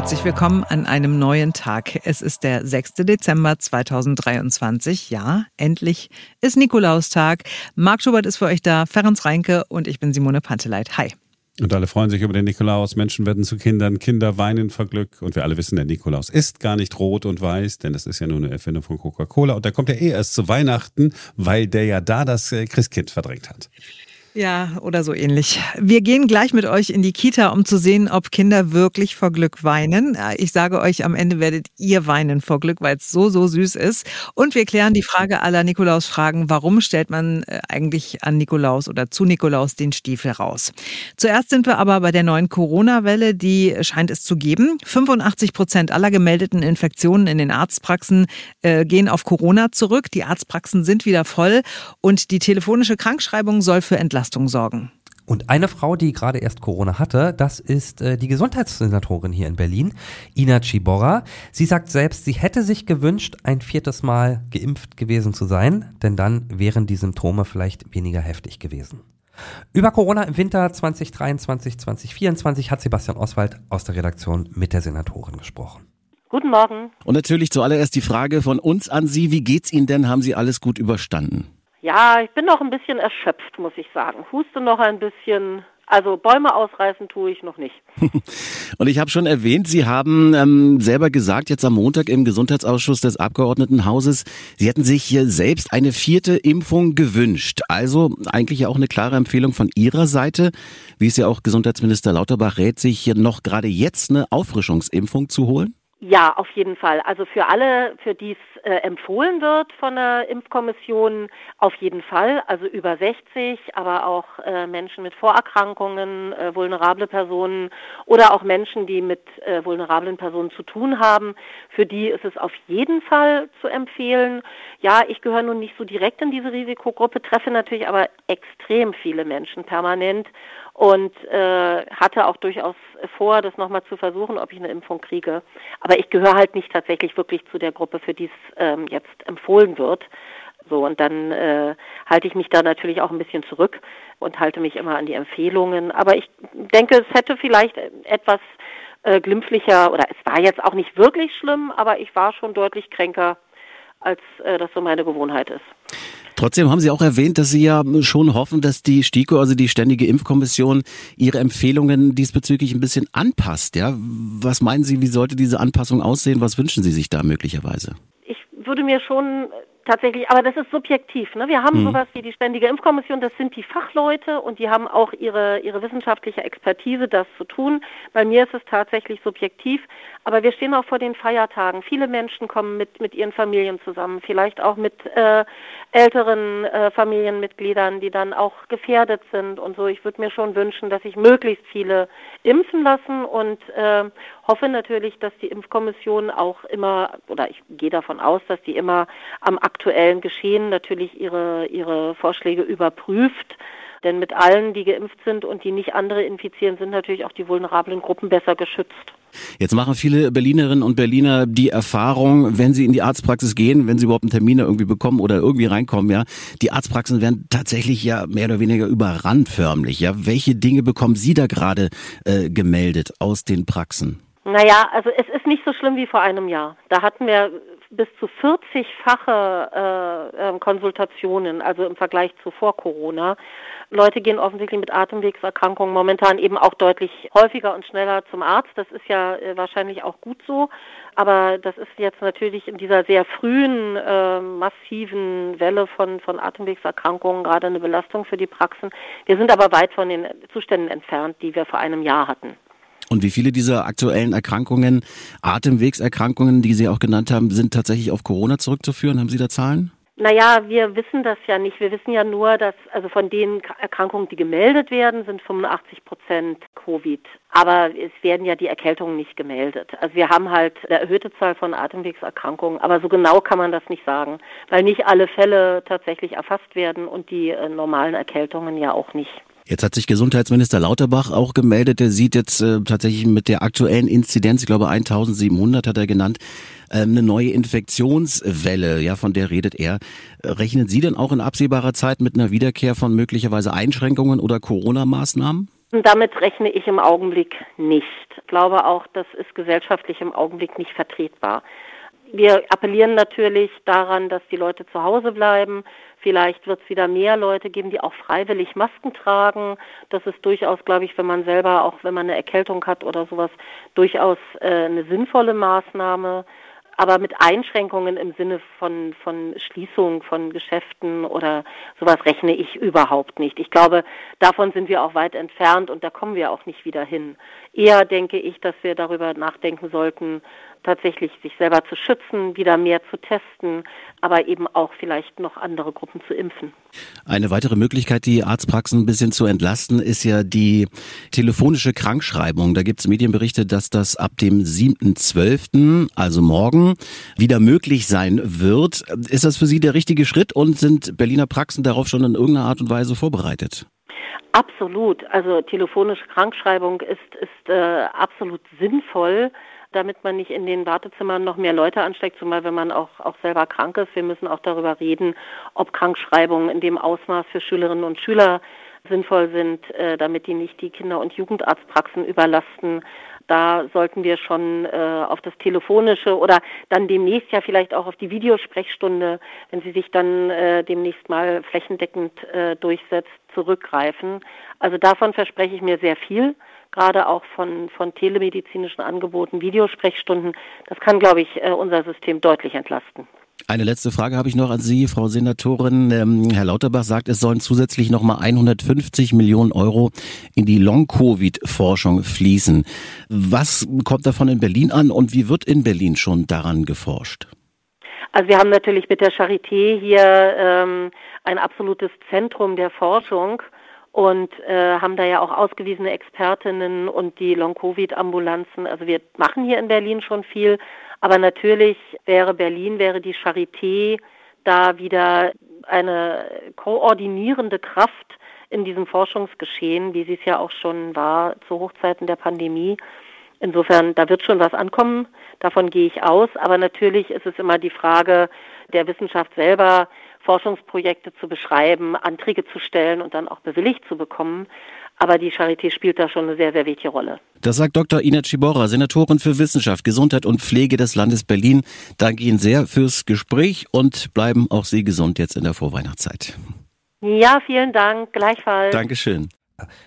Herzlich willkommen an einem neuen Tag. Es ist der 6. Dezember 2023. Ja, endlich ist Nikolaustag. Marc Schubert ist für euch da, Ferenc Reinke und ich bin Simone Panteleit. Hi. Und alle freuen sich über den Nikolaus. Menschen werden zu Kindern, Kinder weinen vor Glück. Und wir alle wissen, der Nikolaus ist gar nicht rot und weiß, denn das ist ja nur eine Erfindung von Coca-Cola. Und der kommt ja eh erst zu Weihnachten, weil der ja da das äh, Christkind verdrängt hat. Ja, oder so ähnlich. Wir gehen gleich mit euch in die Kita, um zu sehen, ob Kinder wirklich vor Glück weinen. Ich sage euch, am Ende werdet ihr weinen vor Glück, weil es so, so süß ist. Und wir klären die Frage aller Nikolaus-Fragen. Warum stellt man äh, eigentlich an Nikolaus oder zu Nikolaus den Stiefel raus? Zuerst sind wir aber bei der neuen Corona-Welle, die scheint es zu geben. 85 Prozent aller gemeldeten Infektionen in den Arztpraxen äh, gehen auf Corona zurück. Die Arztpraxen sind wieder voll und die telefonische Krankschreibung soll für Entlastung Entlastung sorgen. Und eine Frau, die gerade erst Corona hatte, das ist äh, die Gesundheitssenatorin hier in Berlin, Ina Ciborra. Sie sagt selbst, sie hätte sich gewünscht, ein viertes Mal geimpft gewesen zu sein, denn dann wären die Symptome vielleicht weniger heftig gewesen. Über Corona im Winter 2023, 2024 hat Sebastian Oswald aus der Redaktion mit der Senatorin gesprochen. Guten Morgen. Und natürlich zuallererst die Frage von uns an Sie, wie geht's Ihnen denn? Haben Sie alles gut überstanden? Ja, ich bin noch ein bisschen erschöpft, muss ich sagen. Huste noch ein bisschen. Also Bäume ausreißen tue ich noch nicht. Und ich habe schon erwähnt, Sie haben ähm, selber gesagt, jetzt am Montag im Gesundheitsausschuss des Abgeordnetenhauses, Sie hätten sich hier selbst eine vierte Impfung gewünscht. Also eigentlich ja auch eine klare Empfehlung von Ihrer Seite, wie es ja auch Gesundheitsminister Lauterbach rät, sich hier noch gerade jetzt eine Auffrischungsimpfung zu holen. Ja, auf jeden Fall. Also für alle, für die es äh, empfohlen wird von der Impfkommission, auf jeden Fall. Also über 60, aber auch äh, Menschen mit Vorerkrankungen, äh, vulnerable Personen oder auch Menschen, die mit äh, vulnerablen Personen zu tun haben. Für die ist es auf jeden Fall zu empfehlen. Ja, ich gehöre nun nicht so direkt in diese Risikogruppe, treffe natürlich aber extrem viele Menschen permanent und äh, hatte auch durchaus vor, das nochmal zu versuchen, ob ich eine Impfung kriege. Aber ich gehöre halt nicht tatsächlich wirklich zu der Gruppe, für die es ähm, jetzt empfohlen wird. So, und dann äh, halte ich mich da natürlich auch ein bisschen zurück und halte mich immer an die Empfehlungen. Aber ich denke, es hätte vielleicht etwas äh, glimpflicher oder es war jetzt auch nicht wirklich schlimm, aber ich war schon deutlich kränker, als äh, das so meine Gewohnheit ist. Trotzdem haben Sie auch erwähnt, dass Sie ja schon hoffen, dass die STIKO, also die Ständige Impfkommission, ihre Empfehlungen diesbezüglich ein bisschen anpasst. Ja, was meinen Sie, wie sollte diese Anpassung aussehen? Was wünschen Sie sich da möglicherweise? Ich würde mir schon tatsächlich, aber das ist subjektiv. Ne? Wir haben mhm. sowas wie die Ständige Impfkommission, das sind die Fachleute und die haben auch ihre, ihre wissenschaftliche Expertise, das zu tun. Bei mir ist es tatsächlich subjektiv, aber wir stehen auch vor den Feiertagen. Viele Menschen kommen mit, mit ihren Familien zusammen, vielleicht auch mit äh, älteren äh, Familienmitgliedern, die dann auch gefährdet sind und so. Ich würde mir schon wünschen, dass sich möglichst viele impfen lassen und äh, hoffe natürlich, dass die Impfkommission auch immer, oder ich gehe davon aus, dass die immer am aktuellen Geschehen natürlich ihre, ihre Vorschläge überprüft. Denn mit allen, die geimpft sind und die nicht andere infizieren, sind natürlich auch die vulnerablen Gruppen besser geschützt. Jetzt machen viele Berlinerinnen und Berliner die Erfahrung, wenn sie in die Arztpraxis gehen, wenn sie überhaupt einen Termin irgendwie bekommen oder irgendwie reinkommen, ja, die Arztpraxen werden tatsächlich ja mehr oder weniger überrannt förmlich. Ja, welche Dinge bekommen Sie da gerade äh, gemeldet aus den Praxen? Naja, also es ist nicht so schlimm wie vor einem Jahr. Da hatten wir bis zu 40-fache äh, äh, Konsultationen, also im Vergleich zu vor Corona. Leute gehen offensichtlich mit Atemwegserkrankungen momentan eben auch deutlich häufiger und schneller zum Arzt. Das ist ja äh, wahrscheinlich auch gut so. Aber das ist jetzt natürlich in dieser sehr frühen, äh, massiven Welle von, von Atemwegserkrankungen gerade eine Belastung für die Praxen. Wir sind aber weit von den Zuständen entfernt, die wir vor einem Jahr hatten. Und wie viele dieser aktuellen Erkrankungen, Atemwegserkrankungen, die Sie auch genannt haben, sind tatsächlich auf Corona zurückzuführen? Haben Sie da Zahlen? Naja, wir wissen das ja nicht. Wir wissen ja nur, dass also von den Erkrankungen, die gemeldet werden, sind 85 Prozent Covid. Aber es werden ja die Erkältungen nicht gemeldet. Also wir haben halt eine erhöhte Zahl von Atemwegserkrankungen, aber so genau kann man das nicht sagen, weil nicht alle Fälle tatsächlich erfasst werden und die äh, normalen Erkältungen ja auch nicht. Jetzt hat sich Gesundheitsminister Lauterbach auch gemeldet. Er sieht jetzt äh, tatsächlich mit der aktuellen Inzidenz, ich glaube 1700 hat er genannt, äh, eine neue Infektionswelle, ja, von der redet er. Rechnen Sie denn auch in absehbarer Zeit mit einer Wiederkehr von möglicherweise Einschränkungen oder Corona-Maßnahmen? Damit rechne ich im Augenblick nicht. Ich glaube auch, das ist gesellschaftlich im Augenblick nicht vertretbar. Wir appellieren natürlich daran, dass die Leute zu Hause bleiben. Vielleicht wird es wieder mehr Leute geben, die auch freiwillig Masken tragen. Das ist durchaus, glaube ich, wenn man selber, auch wenn man eine Erkältung hat oder sowas, durchaus äh, eine sinnvolle Maßnahme aber mit Einschränkungen im Sinne von, von Schließung von Geschäften oder sowas rechne ich überhaupt nicht. Ich glaube, davon sind wir auch weit entfernt und da kommen wir auch nicht wieder hin. Eher denke ich, dass wir darüber nachdenken sollten, tatsächlich sich selber zu schützen, wieder mehr zu testen, aber eben auch vielleicht noch andere Gruppen zu impfen. Eine weitere Möglichkeit, die Arztpraxen ein bisschen zu entlasten, ist ja die telefonische Krankschreibung. Da gibt es Medienberichte, dass das ab dem 7.12., also morgen, wieder möglich sein wird. Ist das für Sie der richtige Schritt und sind Berliner Praxen darauf schon in irgendeiner Art und Weise vorbereitet? Absolut. Also telefonische Krankschreibung ist, ist äh, absolut sinnvoll damit man nicht in den Wartezimmern noch mehr Leute ansteckt, zumal wenn man auch, auch selber krank ist. Wir müssen auch darüber reden, ob Krankschreibungen in dem Ausmaß für Schülerinnen und Schüler sinnvoll sind, äh, damit die nicht die Kinder- und Jugendarztpraxen überlasten. Da sollten wir schon äh, auf das Telefonische oder dann demnächst ja vielleicht auch auf die Videosprechstunde, wenn sie sich dann äh, demnächst mal flächendeckend äh, durchsetzt, zurückgreifen. Also davon verspreche ich mir sehr viel gerade auch von, von telemedizinischen Angeboten, Videosprechstunden. Das kann, glaube ich, äh, unser System deutlich entlasten. Eine letzte Frage habe ich noch an Sie, Frau Senatorin. Ähm, Herr Lauterbach sagt, es sollen zusätzlich nochmal 150 Millionen Euro in die Long-Covid-Forschung fließen. Was kommt davon in Berlin an und wie wird in Berlin schon daran geforscht? Also wir haben natürlich mit der Charité hier ähm, ein absolutes Zentrum der Forschung und äh, haben da ja auch ausgewiesene Expertinnen und die Long-Covid-Ambulanzen. Also wir machen hier in Berlin schon viel, aber natürlich wäre Berlin, wäre die Charité da wieder eine koordinierende Kraft in diesem Forschungsgeschehen, wie sie es ja auch schon war zu Hochzeiten der Pandemie. Insofern, da wird schon was ankommen, davon gehe ich aus. Aber natürlich ist es immer die Frage der Wissenschaft selber, Forschungsprojekte zu beschreiben, Anträge zu stellen und dann auch bewilligt zu bekommen. Aber die Charité spielt da schon eine sehr, sehr wichtige Rolle. Das sagt Dr. Ina Ciborra, Senatorin für Wissenschaft, Gesundheit und Pflege des Landes Berlin. Danke Ihnen sehr fürs Gespräch und bleiben auch Sie gesund jetzt in der Vorweihnachtszeit. Ja, vielen Dank. Gleichfalls. Dankeschön.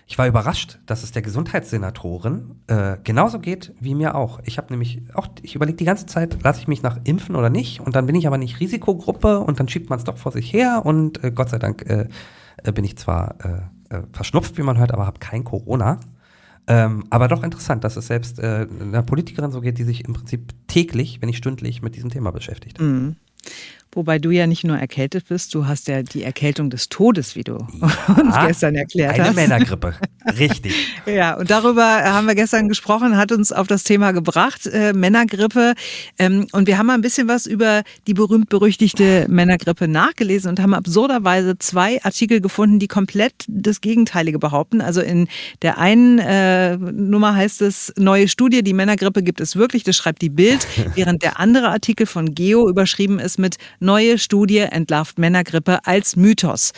Ich war überrascht, dass es der Gesundheitssenatorin äh, genauso geht wie mir auch. Ich habe nämlich auch, ich überlege die ganze Zeit, lasse ich mich nach impfen oder nicht? Und dann bin ich aber nicht Risikogruppe und dann schiebt man es doch vor sich her und äh, Gott sei Dank äh, äh bin ich zwar äh, äh, verschnupft, wie man hört, aber habe kein Corona. Ähm, aber doch interessant, dass es selbst einer Politikerin so geht, die sich im Prinzip täglich, wenn nicht stündlich, mit diesem Thema beschäftigt. Mhm. Wobei du ja nicht nur erkältet bist, du hast ja die Erkältung des Todes, wie du ja, uns gestern erklärt eine hast. Eine Männergrippe, richtig. ja, und darüber haben wir gestern gesprochen, hat uns auf das Thema gebracht, äh, Männergrippe. Ähm, und wir haben mal ein bisschen was über die berühmt-berüchtigte Männergrippe nachgelesen und haben absurderweise zwei Artikel gefunden, die komplett das Gegenteilige behaupten. Also in der einen äh, Nummer heißt es, neue Studie, die Männergrippe gibt es wirklich, das schreibt die Bild, während der andere Artikel von Geo überschrieben ist mit Neue Studie entlarvt Männergrippe als Mythos.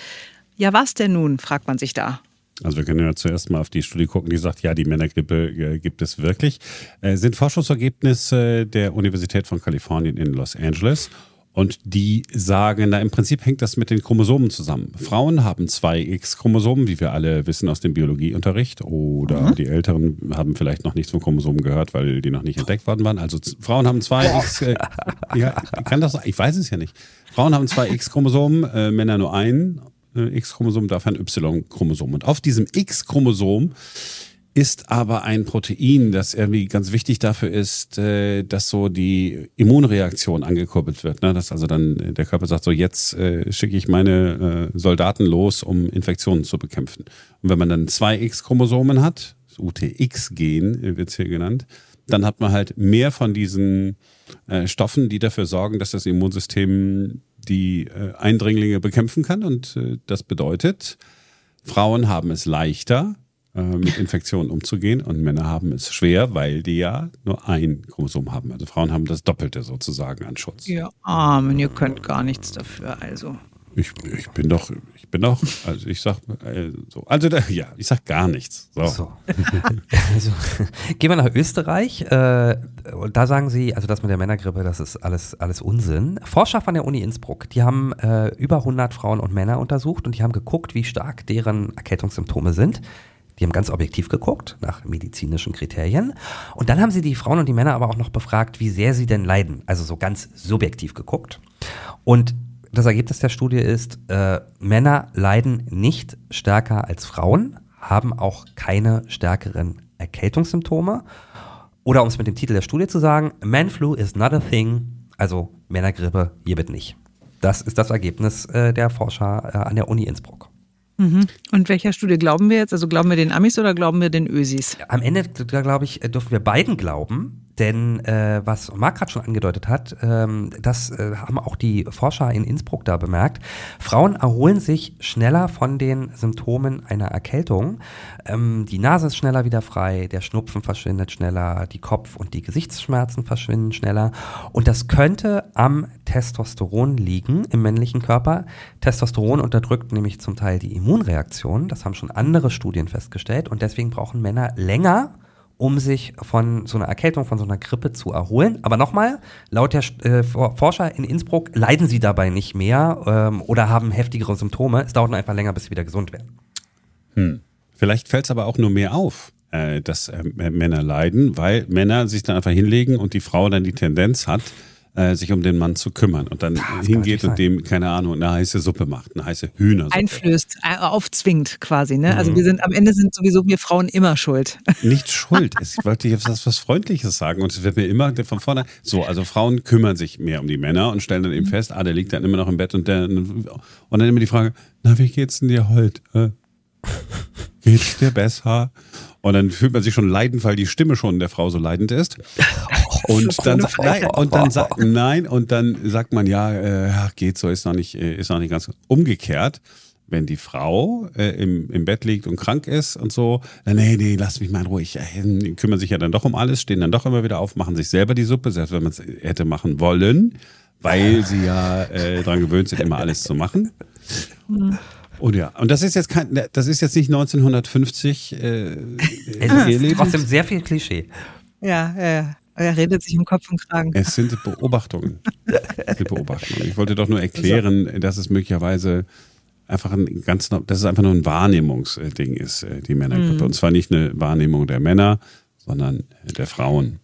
Ja, was denn nun, fragt man sich da. Also wir können ja zuerst mal auf die Studie gucken, die sagt, ja, die Männergrippe äh, gibt es wirklich. Äh, sind Forschungsergebnisse der Universität von Kalifornien in Los Angeles. Und die sagen, na im Prinzip hängt das mit den Chromosomen zusammen. Frauen haben zwei X-Chromosomen, wie wir alle wissen aus dem Biologieunterricht. Oder mhm. die Älteren haben vielleicht noch nichts von Chromosomen gehört, weil die noch nicht entdeckt worden waren. Also Frauen haben zwei X. Äh, ja, kann das? Ich weiß es ja nicht. Frauen haben zwei X-Chromosomen, äh, Männer nur ein äh, X-Chromosom, dafür ein Y-Chromosom. Und auf diesem X-Chromosom ist aber ein Protein, das irgendwie ganz wichtig dafür ist, äh, dass so die Immunreaktion angekurbelt wird. Ne? Dass also dann der Körper sagt, so jetzt äh, schicke ich meine äh, Soldaten los, um Infektionen zu bekämpfen. Und wenn man dann zwei X-Chromosomen hat, das UTX-Gen wird es hier genannt, dann hat man halt mehr von diesen äh, Stoffen, die dafür sorgen, dass das Immunsystem die äh, Eindringlinge bekämpfen kann. Und äh, das bedeutet, Frauen haben es leichter, äh, mit Infektionen umzugehen und Männer haben es schwer, weil die ja nur ein Chromosom haben. Also Frauen haben das Doppelte sozusagen an Schutz. Ihr Armen, ihr könnt gar nichts dafür, also. Ich, ich bin doch, ich bin doch, also ich sag äh, so, also da, ja, ich sag gar nichts. So. So. also, gehen wir nach Österreich. Äh, da sagen sie, also das mit der Männergrippe, das ist alles, alles Unsinn. Forscher von der Uni Innsbruck, die haben äh, über 100 Frauen und Männer untersucht und die haben geguckt, wie stark deren Erkältungssymptome sind. Die haben ganz objektiv geguckt, nach medizinischen Kriterien. Und dann haben sie die Frauen und die Männer aber auch noch befragt, wie sehr sie denn leiden. Also so ganz subjektiv geguckt. Und das Ergebnis der Studie ist, äh, Männer leiden nicht stärker als Frauen, haben auch keine stärkeren Erkältungssymptome. Oder um es mit dem Titel der Studie zu sagen, Man flu is not a thing, also Männergrippe hiermit nicht. Das ist das Ergebnis äh, der Forscher äh, an der Uni Innsbruck. Mhm. Und welcher Studie glauben wir jetzt? Also glauben wir den Amis oder glauben wir den Ösis? Am Ende, glaube ich, dürfen wir beiden glauben. Denn äh, was Marc gerade schon angedeutet hat, ähm, das äh, haben auch die Forscher in Innsbruck da bemerkt. Frauen erholen sich schneller von den Symptomen einer Erkältung. Ähm, die Nase ist schneller wieder frei, der Schnupfen verschwindet schneller, die Kopf- und die Gesichtsschmerzen verschwinden schneller. Und das könnte am Testosteron liegen im männlichen Körper. Testosteron unterdrückt nämlich zum Teil die Immunreaktion. Das haben schon andere Studien festgestellt. Und deswegen brauchen Männer länger, um sich von so einer Erkältung, von so einer Grippe zu erholen. Aber nochmal, laut der äh, Forscher in Innsbruck leiden sie dabei nicht mehr ähm, oder haben heftigere Symptome. Es dauert nur einfach länger, bis sie wieder gesund werden. Hm. Vielleicht fällt es aber auch nur mehr auf, äh, dass äh, Männer leiden, weil Männer sich dann einfach hinlegen und die Frau dann die Tendenz hat, äh, sich um den Mann zu kümmern und dann das hingeht und dem, keine Ahnung, eine heiße Suppe macht, eine heiße Hühnersuppe. Einflößt, äh, aufzwingt quasi. Ne? Also mhm. wir sind am Ende sind sowieso wir Frauen immer schuld. Nicht schuld. Ich wollte jetzt was, was Freundliches sagen und es wird mir immer von vorne. So, also Frauen kümmern sich mehr um die Männer und stellen dann eben mhm. fest, ah, der liegt dann immer noch im Bett und der und dann immer die Frage, na, wie geht's denn dir heute? Geht's dir besser? Und dann fühlt man sich schon leidend, weil die Stimme schon der Frau so leidend ist. Und dann, nein, und dann sagt nein, und dann sagt man ja, äh, geht so, ist noch nicht, äh, ist noch nicht ganz umgekehrt. Wenn die Frau äh, im, im Bett liegt und krank ist und so, dann, nee, nee, lass mich mal in Ruhe. Ich, äh, kümmern sich ja dann doch um alles, stehen dann doch immer wieder auf, machen sich selber die Suppe, selbst wenn man es hätte machen wollen, weil sie ja äh, daran gewöhnt sind, immer alles zu machen. Und ja, und das ist jetzt kein, das ist jetzt nicht 1950. Äh, es ist trotzdem sehr viel Klischee. Ja, ja. Er redet sich im Kopf und Kragen. Es sind Beobachtungen. es sind Beobachtungen. Ich wollte doch nur erklären, dass es möglicherweise einfach ein ganz, dass es einfach nur ein Wahrnehmungsding ist, äh, die Männergruppe. Mhm. Und zwar nicht eine Wahrnehmung der Männer, sondern der Frauen.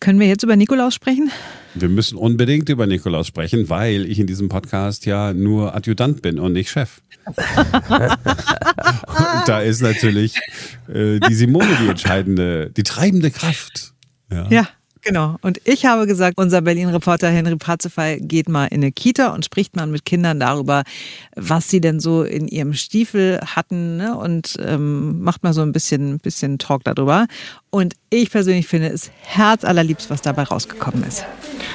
Können wir jetzt über Nikolaus sprechen? Wir müssen unbedingt über Nikolaus sprechen, weil ich in diesem Podcast ja nur Adjutant bin und nicht Chef. und da ist natürlich äh, die Simone die entscheidende, die treibende Kraft. Ja. ja. Genau. Und ich habe gesagt, unser Berlin-Reporter Henry Parzefall geht mal in eine Kita und spricht mal mit Kindern darüber, was sie denn so in ihrem Stiefel hatten ne? und ähm, macht mal so ein bisschen, bisschen Talk darüber. Und ich persönlich finde es herzallerliebst, was dabei rausgekommen ist.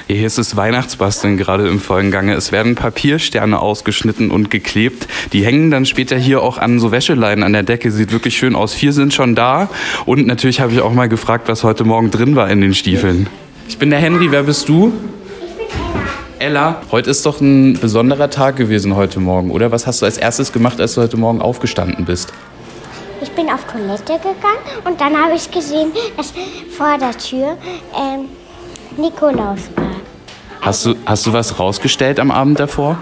Hier ist das Weihnachtsbasteln gerade im vollen Gange. Es werden Papiersterne ausgeschnitten und geklebt. Die hängen dann später hier auch an so Wäscheleinen an der Decke. Sieht wirklich schön aus. Vier sind schon da. Und natürlich habe ich auch mal gefragt, was heute Morgen drin war in den Stiefeln. Ich bin der Henry. Wer bist du? Ella, heute ist doch ein besonderer Tag gewesen heute Morgen, oder? Was hast du als erstes gemacht, als du heute Morgen aufgestanden bist? Ich bin auf Toilette gegangen und dann habe ich gesehen, dass vor der Tür ähm, Nikolaus war. Hast du, hast du was rausgestellt am Abend davor?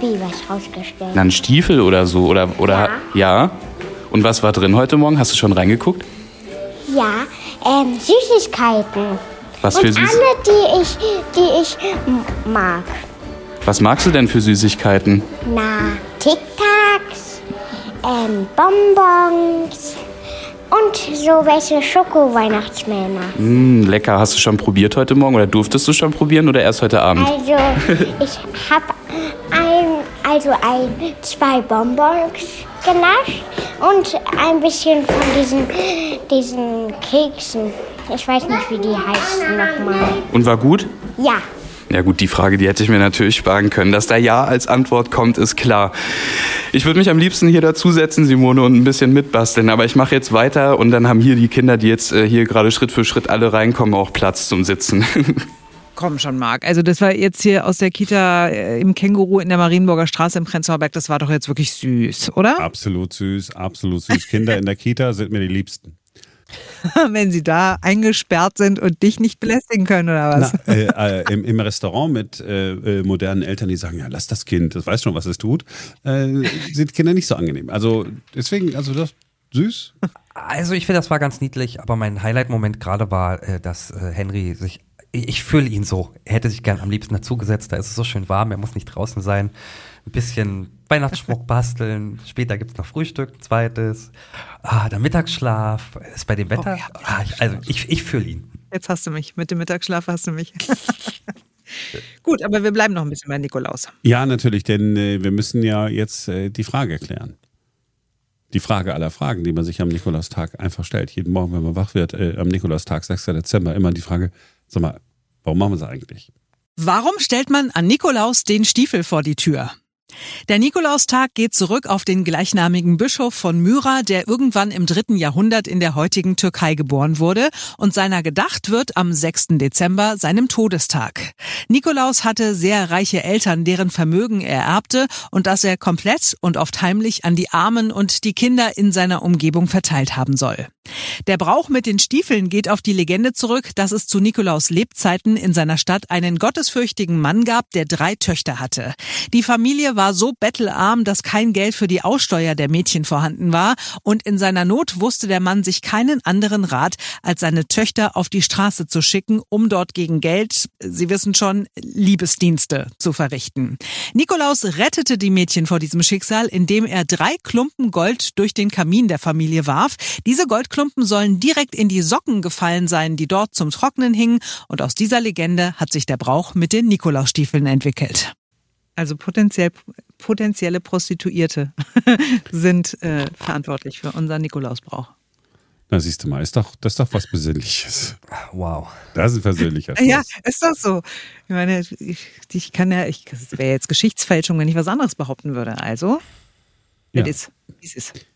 Wie was rausgestellt? Na, ein Stiefel oder so? Oder, oder, ja. ja. Und was war drin heute Morgen? Hast du schon reingeguckt? Ja, ähm, Süßigkeiten. Was für Süßigkeiten? alle, die ich, die ich mag. Was magst du denn für Süßigkeiten? Na, Tic-Tacs, ähm, Bonbons, und so welche Schoko-Weihnachtsmänner. Mm, lecker. Hast du schon probiert heute Morgen oder durftest du schon probieren oder erst heute Abend? Also, ich habe ein, also ein, zwei Bonbons genascht und ein bisschen von diesen, diesen Keksen. Ich weiß nicht, wie die heißen nochmal. Und war gut? Ja. Ja gut, die Frage, die hätte ich mir natürlich sparen können. Dass da Ja als Antwort kommt, ist klar. Ich würde mich am liebsten hier dazusetzen, Simone, und ein bisschen mitbasteln. Aber ich mache jetzt weiter und dann haben hier die Kinder, die jetzt äh, hier gerade Schritt für Schritt alle reinkommen, auch Platz zum Sitzen. komm schon, Marc. Also das war jetzt hier aus der Kita äh, im Känguru in der Marienburger Straße im Prenzlauer Berg. Das war doch jetzt wirklich süß, oder? Absolut süß, absolut süß. Kinder in der Kita sind mir die Liebsten. Wenn sie da eingesperrt sind und dich nicht belästigen können, oder was? Na, äh, äh, im, im, Restaurant mit äh, äh, modernen Eltern, die sagen, ja, lass das Kind, das weiß schon, was es tut, äh, sind Kinder nicht so angenehm. Also deswegen, also das süß. Also ich finde, das war ganz niedlich, aber mein Highlight-Moment gerade war, äh, dass Henry sich ich fühle ihn so. Er hätte sich gern am liebsten dazugesetzt. Da ist es so schön warm, er muss nicht draußen sein. Ein bisschen Weihnachtsschmuck basteln. Später gibt es noch Frühstück, ein zweites. Ah, der Mittagsschlaf. Ist bei dem Wetter. Oh, ja, ah, ich, also ich, ich fühle ihn. Jetzt hast du mich. Mit dem Mittagsschlaf hast du mich. Gut, aber wir bleiben noch ein bisschen bei Nikolaus. Ja, natürlich, denn äh, wir müssen ja jetzt äh, die Frage klären. Die Frage aller Fragen, die man sich am Nikolaustag einfach stellt. Jeden Morgen, wenn man wach wird, äh, am Nikolaustag, 6. Dezember, immer die Frage, sag mal, warum machen wir es eigentlich? Warum stellt man an Nikolaus den Stiefel vor die Tür? Der Nikolaustag geht zurück auf den gleichnamigen Bischof von Myra, der irgendwann im dritten Jahrhundert in der heutigen Türkei geboren wurde und seiner gedacht wird am 6. Dezember, seinem Todestag. Nikolaus hatte sehr reiche Eltern, deren Vermögen er erbte und das er komplett und oft heimlich an die Armen und die Kinder in seiner Umgebung verteilt haben soll. Der Brauch mit den Stiefeln geht auf die Legende zurück, dass es zu Nikolaus Lebzeiten in seiner Stadt einen gottesfürchtigen Mann gab, der drei Töchter hatte. Die Familie war so bettelarm, dass kein Geld für die Aussteuer der Mädchen vorhanden war, und in seiner Not wusste der Mann sich keinen anderen Rat, als seine Töchter auf die Straße zu schicken, um dort gegen Geld, Sie wissen schon, Liebesdienste zu verrichten. Nikolaus rettete die Mädchen vor diesem Schicksal, indem er drei Klumpen Gold durch den Kamin der Familie warf. Diese Gold Goldklumpen sollen direkt in die Socken gefallen sein, die dort zum Trocknen hingen. Und aus dieser Legende hat sich der Brauch mit den Nikolausstiefeln entwickelt. Also potenziell, potenzielle Prostituierte sind äh, verantwortlich für unseren Nikolausbrauch. Na, siehst du mal, ist doch, das ist doch was Besinnliches. Wow. Das ist ein persönlicher. Ja, ist doch so. Ich meine, ich, ich kann ja, ich, das wäre jetzt Geschichtsfälschung, wenn ich was anderes behaupten würde. Also, ja. es ist, wie es ist.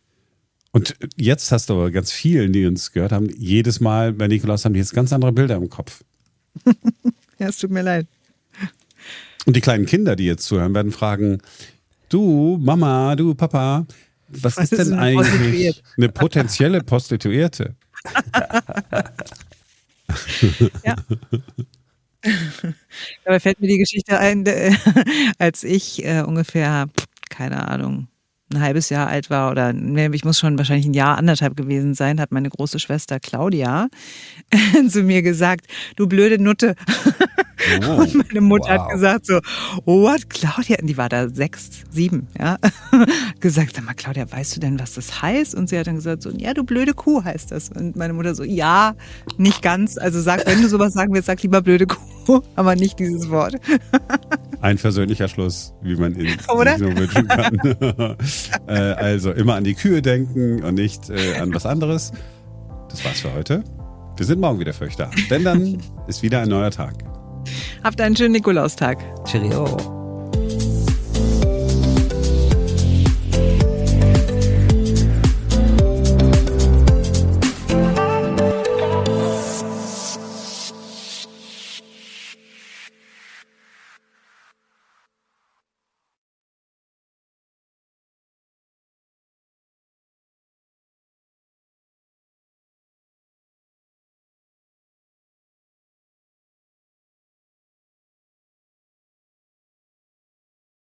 Und jetzt hast du aber ganz vielen, die uns gehört haben, jedes Mal bei Nikolaus haben die jetzt ganz andere Bilder im Kopf. ja, es tut mir leid. Und die kleinen Kinder, die jetzt zuhören, werden fragen, du Mama, du Papa, was, was ist denn eine eigentlich eine potenzielle Prostituierte? ja. Dabei fällt mir die Geschichte ein, als ich äh, ungefähr, keine Ahnung, ein halbes Jahr alt war oder ich muss schon wahrscheinlich ein Jahr, anderthalb gewesen sein, hat meine große Schwester Claudia zu mir gesagt, du blöde Nutte. Oh, und meine Mutter wow. hat gesagt so, what, Claudia? Und die war da sechs, sieben, ja. gesagt, sag mal, Claudia, weißt du denn, was das heißt? Und sie hat dann gesagt so, ja, du blöde Kuh heißt das. Und meine Mutter so, ja, nicht ganz. Also sag, wenn du sowas sagen willst, sag lieber blöde Kuh, aber nicht dieses Wort. Ein versöhnlicher Schluss, wie man ihn Oder? nur wünschen kann. äh, also immer an die Kühe denken und nicht äh, an was anderes. Das war's für heute. Wir sind morgen wieder für euch da. Denn dann ist wieder ein neuer Tag. Habt einen schönen Nikolaustag. Cheerio.